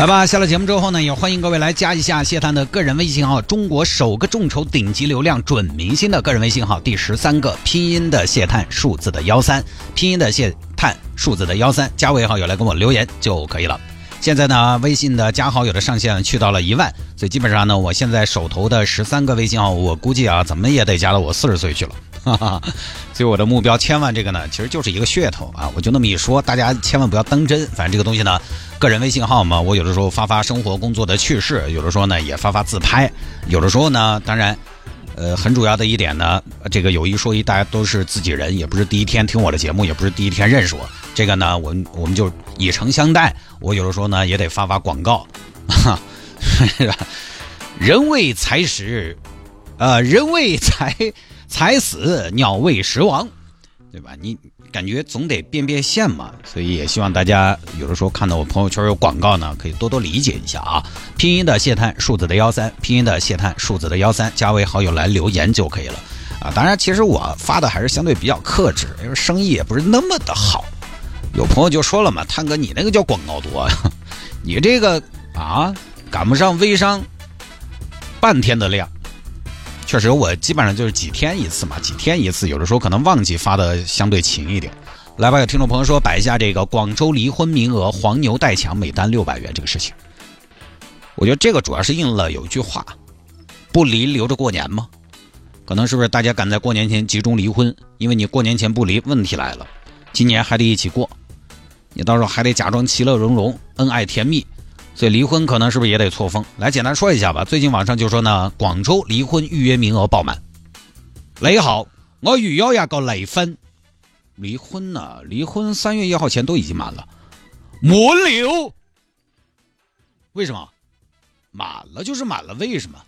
来吧，下了节目之后呢，也欢迎各位来加一下谢探的个人微信号，中国首个众筹顶级流量准明星的个人微信号，第十三个拼音的谢探，数字的幺三，拼音的谢探，数字的幺三，加为好友来跟我留言就可以了。现在呢，微信的加好友的上限去到了一万，所以基本上呢，我现在手头的十三个微信号，我估计啊，怎么也得加到我四十岁去了。哈哈，所以我的目标千万这个呢，其实就是一个噱头啊，我就那么一说，大家千万不要当真。反正这个东西呢，个人微信号嘛，我有的时候发发生活工作的趣事，有的时候呢也发发自拍，有的时候呢，当然，呃，很主要的一点呢，这个有一说一，大家都是自己人，也不是第一天听我的节目，也不是第一天认识我。这个呢，我我们就以诚相待。我有的时候呢，也得发发广告，哈，人为财死，呃，人为财财死，鸟为食亡，对吧？你感觉总得变变现嘛，所以也希望大家有的时候看到我朋友圈有广告呢，可以多多理解一下啊。拼音的谢探，数字的幺三，拼音的谢探，数字的幺三，加为好友来留言就可以了啊。当然，其实我发的还是相对比较克制，因为生意也不是那么的好。有朋友就说了嘛，探哥你那个叫广告多，你这个啊赶不上微商半天的量。确实，我基本上就是几天一次嘛，几天一次，有的时候可能忘记发的相对勤一点。来吧，有听众朋友说摆一下这个广州离婚名额，黄牛代抢每单六百元这个事情。我觉得这个主要是应了有一句话：不离留着过年吗？可能是不是大家赶在过年前集中离婚？因为你过年前不离，问题来了，今年还得一起过。你到时候还得假装其乐融融、恩爱甜蜜，所以离婚可能是不是也得错峰？来简单说一下吧。最近网上就说呢，广州离婚预约名额爆满。你好，我预约一个离婚。离婚呢？离婚三月一号前都已经满了。没留？为什么？满了就是满了，为什么？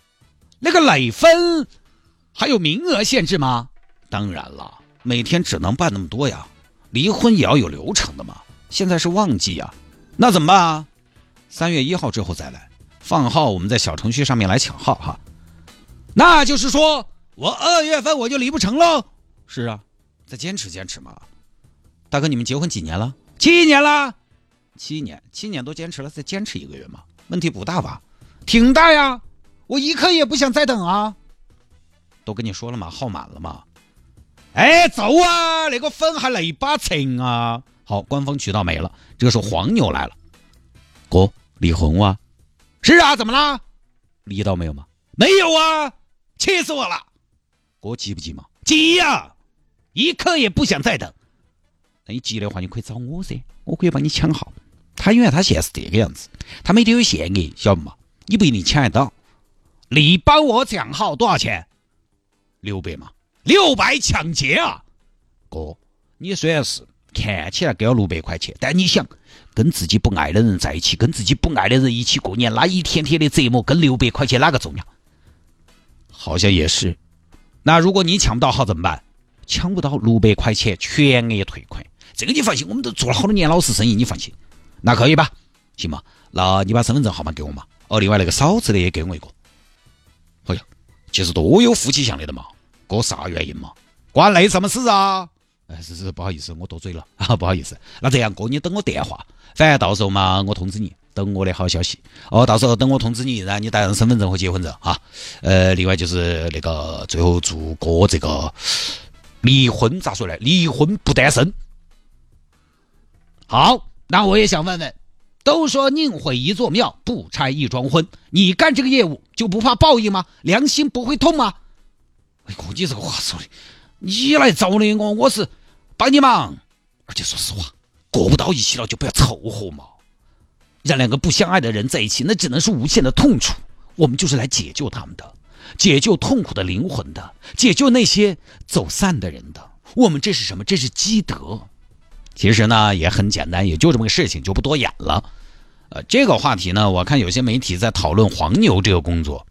那个离婚还有名额限制吗？当然了，每天只能办那么多呀。离婚也要有流程的嘛。现在是旺季呀，那怎么办啊？三月一号之后再来放号，我们在小程序上面来抢号哈。那就是说我二月份我就离不成喽。是啊，再坚持坚持嘛。大哥，你们结婚几年了？七年了。七年，七年都坚持了，再坚持一个月嘛，问题不大吧？挺大呀，我一刻也不想再等啊。都跟你说了嘛，号满了嘛。哎，走啊，那个粉还来把成啊。好，官方渠道没了。这个时候黄牛来了，哥离婚哇？是啊，怎么啦？离到没有吗？没有啊，气死我了！哥急不急嘛？急呀，一刻也不想再等。那你急的话，你可以找我噻，我可以帮你抢号。他因为他现在是这个样子，他每天有限额，晓得嘛？你不一定抢得到。你帮我抢号多少钱？六百嘛？六百抢劫啊！哥，你虽然是。看起来给了六百块钱，但你想跟自己不爱的人在一起，跟自己不爱的人一起过年，那一天天的折磨跟六百块钱哪个重要？好像也是。那如果你抢不到号怎么办？抢不到六百块钱全额退款，这个你放心，我们都做了好多年老实生意，你放心。那可以吧？行吗？那你把身份证号码给我嘛。哦，另外那个嫂子的也给我一个。哎呀，其实多有夫妻相的的嘛。哥啥原因嘛？关你什么事啊？哎，是是，不好意思，我多嘴了啊，不好意思。那这样，哥，你等我电话，反正到时候嘛，我通知你，等我的好消息。哦，到时候等我通知你，然后你带上身份证和结婚证啊。呃，另外就是那个，最后祝哥这个离婚咋说呢？离婚不单身。好，那我也想问问，都说宁毁一座庙，不拆一桩婚，你干这个业务就不怕报应吗？良心不会痛吗？哎，哥，你这个话说的。你来找的我，我是帮你忙，而且说实话，过不到一起了就不要凑合嘛。让两个不相爱的人在一起，那只能是无限的痛楚。我们就是来解救他们的，解救痛苦的灵魂的，解救那些走散的人的。我们这是什么？这是积德。其实呢也很简单，也就这么个事情，就不多演了。呃，这个话题呢，我看有些媒体在讨论黄牛这个工作，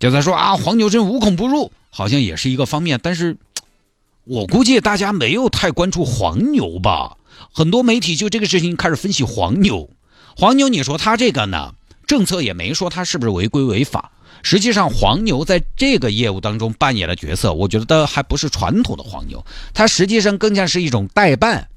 就在说啊，黄牛真无孔不入，好像也是一个方面。但是，我估计大家没有太关注黄牛吧？很多媒体就这个事情开始分析黄牛。黄牛，你说他这个呢，政策也没说他是不是违规违法。实际上，黄牛在这个业务当中扮演的角色，我觉得还不是传统的黄牛，它实际上更像是一种代办。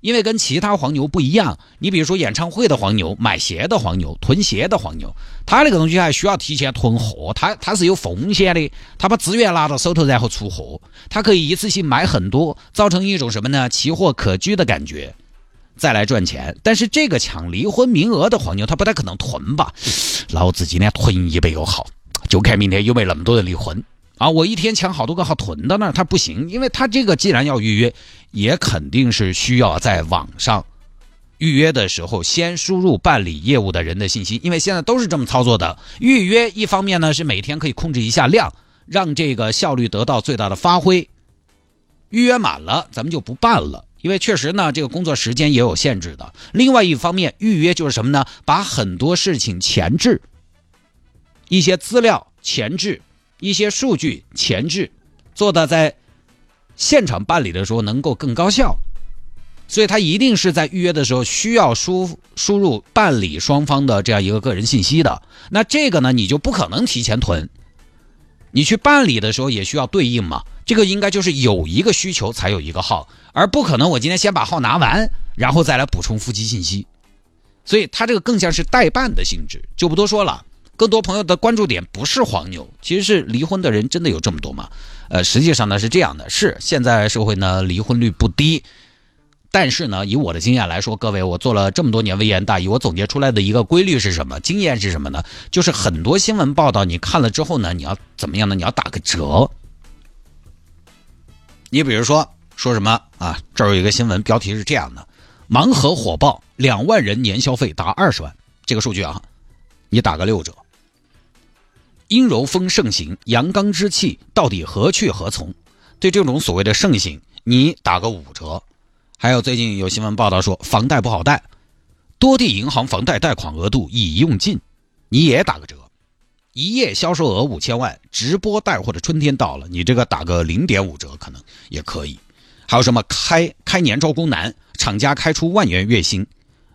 因为跟其他黄牛不一样，你比如说演唱会的黄牛、买鞋的黄牛、囤鞋的黄牛，他那个东西还需要提前囤货，他他是有风险的，他把资源拿到手头然后出货，他可以一次性买很多，造成一种什么呢？奇货可居的感觉，再来赚钱。但是这个抢离婚名额的黄牛，他不太可能囤吧？老子今天囤一百个号，就看明天有没有那么多人离婚。啊，我一天抢好多个号囤到那儿，他不行，因为他这个既然要预约，也肯定是需要在网上预约的时候先输入办理业务的人的信息，因为现在都是这么操作的。预约一方面呢是每天可以控制一下量，让这个效率得到最大的发挥。预约满了，咱们就不办了，因为确实呢这个工作时间也有限制的。另外一方面，预约就是什么呢？把很多事情前置，一些资料前置。一些数据前置，做的在现场办理的时候能够更高效，所以他一定是在预约的时候需要输输入办理双方的这样一个个人信息的。那这个呢，你就不可能提前囤，你去办理的时候也需要对应嘛。这个应该就是有一个需求才有一个号，而不可能我今天先把号拿完，然后再来补充夫妻信息。所以它这个更像是代办的性质，就不多说了。更多朋友的关注点不是黄牛，其实是离婚的人真的有这么多吗？呃，实际上呢是这样的，是现在社会呢离婚率不低，但是呢以我的经验来说，各位我做了这么多年微言大义，我总结出来的一个规律是什么？经验是什么呢？就是很多新闻报道你看了之后呢，你要怎么样呢？你要打个折。你比如说说什么啊？这儿有一个新闻标题是这样的：盲盒火爆，两万人年消费达二十万，这个数据啊，你打个六折。阴柔风盛行，阳刚之气到底何去何从？对这种所谓的盛行，你打个五折。还有最近有新闻报道说房贷不好贷，多地银行房贷贷款额度已用尽，你也打个折。一夜销售额五千万，直播带货的春天到了，你这个打个零点五折可能也可以。还有什么开开年招工难，厂家开出万元月薪，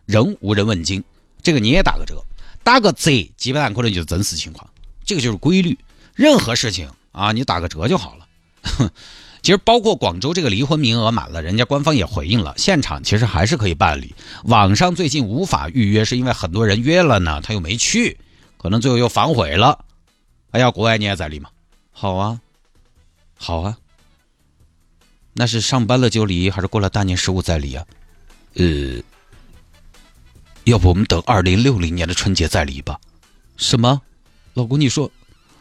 仍无人问津，这个你也打个折。打个折，基本上可能就是真实情况。这个就是规律，任何事情啊，你打个折就好了。其实包括广州这个离婚名额满了，人家官方也回应了，现场其实还是可以办理。网上最近无法预约，是因为很多人约了呢，他又没去，可能最后又反悔了。哎呀，国外你也在离吗？好啊，好啊。那是上班了就离，还是过了大年十五再离啊？呃，要不我们等二零六零年的春节再离吧？什么？老公，你说，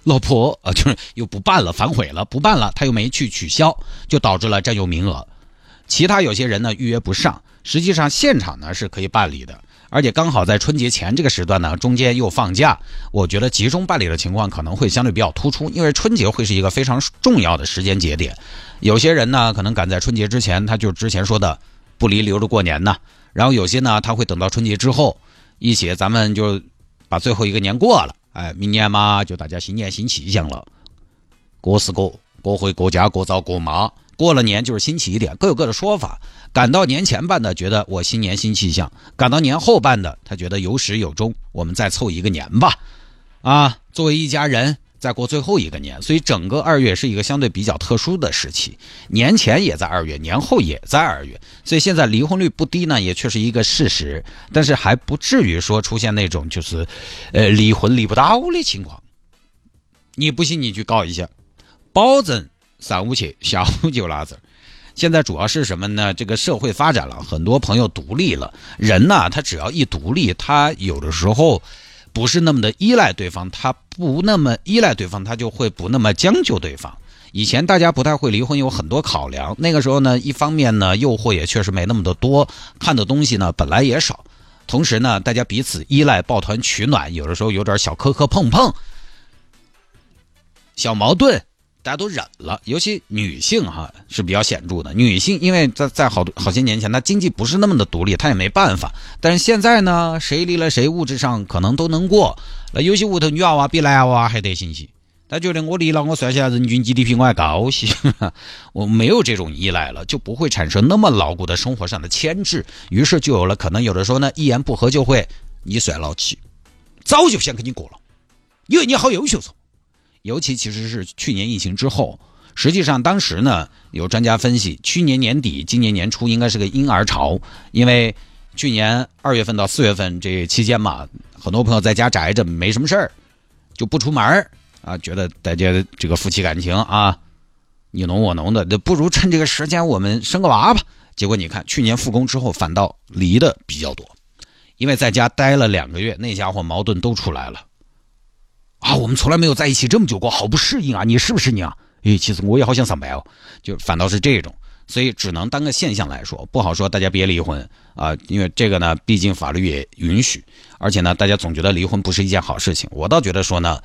老婆啊，就是又不办了，反悔了，不办了，他又没去取消，就导致了占用名额。其他有些人呢预约不上，实际上现场呢是可以办理的，而且刚好在春节前这个时段呢，中间又放假，我觉得集中办理的情况可能会相对比较突出，因为春节会是一个非常重要的时间节点。有些人呢可能赶在春节之前，他就之前说的不离留着过年呢，然后有些呢他会等到春节之后，一起咱们就把最后一个年过了。哎，明年嘛，就大家新年新气象了，各是各，各回各家，各找各妈。过了年就是新起点，各有各的说法。赶到年前办的，觉得我新年新气象；赶到年后办的，他觉得有始有终，我们再凑一个年吧。啊，作为一家人。再过最后一个年，所以整个二月是一个相对比较特殊的时期。年前也在二月，年后也在二月，所以现在离婚率不低呢，也确实一个事实。但是还不至于说出现那种就是，呃，离婚离不到的情况。你不信，你去告一下，保证上午去，下午就拿走。现在主要是什么呢？这个社会发展了很多朋友独立了，人呢，他只要一独立，他有的时候。不是那么的依赖对方，他不那么依赖对方，他就会不那么将就对方。以前大家不太会离婚，有很多考量。那个时候呢，一方面呢，诱惑也确实没那么的多，看的东西呢本来也少，同时呢，大家彼此依赖，抱团取暖，有的时候有点小磕磕碰碰，小矛盾大家都忍了，尤其女性哈是比较显著的。女性因为在在好多好些年前，她经济不是那么的独立，她也没办法。但是现在呢，谁离了谁，物质上可能都能过。那有些屋头女娃娃比男娃娃还得信息，他觉得我离了，我算下人均 GDP 我还高些，我没有这种依赖了，就不会产生那么牢固的生活上的牵制。于是就有了可能有的时候呢，一言不合就会你算老七，早就想跟你过了，因为你好优秀噻。尤其其实是去年疫情之后，实际上当时呢，有专家分析，去年年底、今年年初应该是个婴儿潮，因为去年二月份到四月份这期间嘛，很多朋友在家宅着，没什么事儿，就不出门啊，觉得大家这个夫妻感情啊，你侬我侬的，不如趁这个时间我们生个娃吧。结果你看，去年复工之后，反倒离的比较多，因为在家待了两个月，那家伙矛盾都出来了。啊，我们从来没有在一起这么久过，好不适应啊！你是不是你啊？哎，其实我也好想上班哦，就反倒是这种，所以只能当个现象来说，不好说。大家别离婚啊，因为这个呢，毕竟法律也允许，而且呢，大家总觉得离婚不是一件好事情。我倒觉得说呢，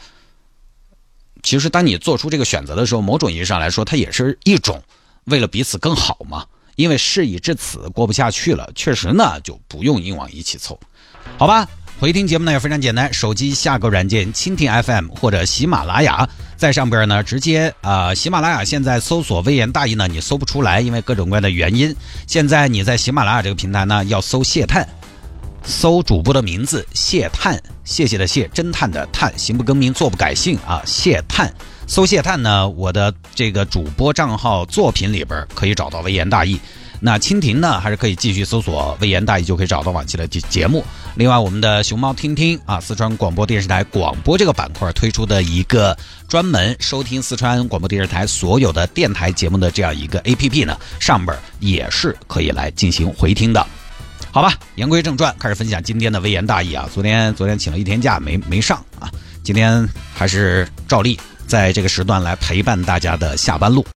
其实当你做出这个选择的时候，某种意义上来说，它也是一种为了彼此更好嘛。因为事已至此，过不下去了，确实呢，就不用硬往一起凑，好吧？回听节目呢也非常简单，手机下个软件蜻蜓 FM 或者喜马拉雅，在上边呢直接啊，喜马拉雅现在搜索“微言大义”呢，你搜不出来，因为各种各样的原因。现在你在喜马拉雅这个平台呢，要搜谢探，搜主播的名字谢探，谢谢的谢，侦探的探，行不更名，坐不改姓啊，谢探。搜谢探呢，我的这个主播账号作品里边可以找到“微言大义”。那蜻蜓呢，还是可以继续搜索“微言大义”，就可以找到往期的节节目。另外，我们的熊猫听听啊，四川广播电视台广播这个板块推出的一个专门收听四川广播电视台所有的电台节目的这样一个 APP 呢，上边也是可以来进行回听的。好吧，言归正传，开始分享今天的微言大义啊。昨天昨天请了一天假，没没上啊。今天还是照例在这个时段来陪伴大家的下班路。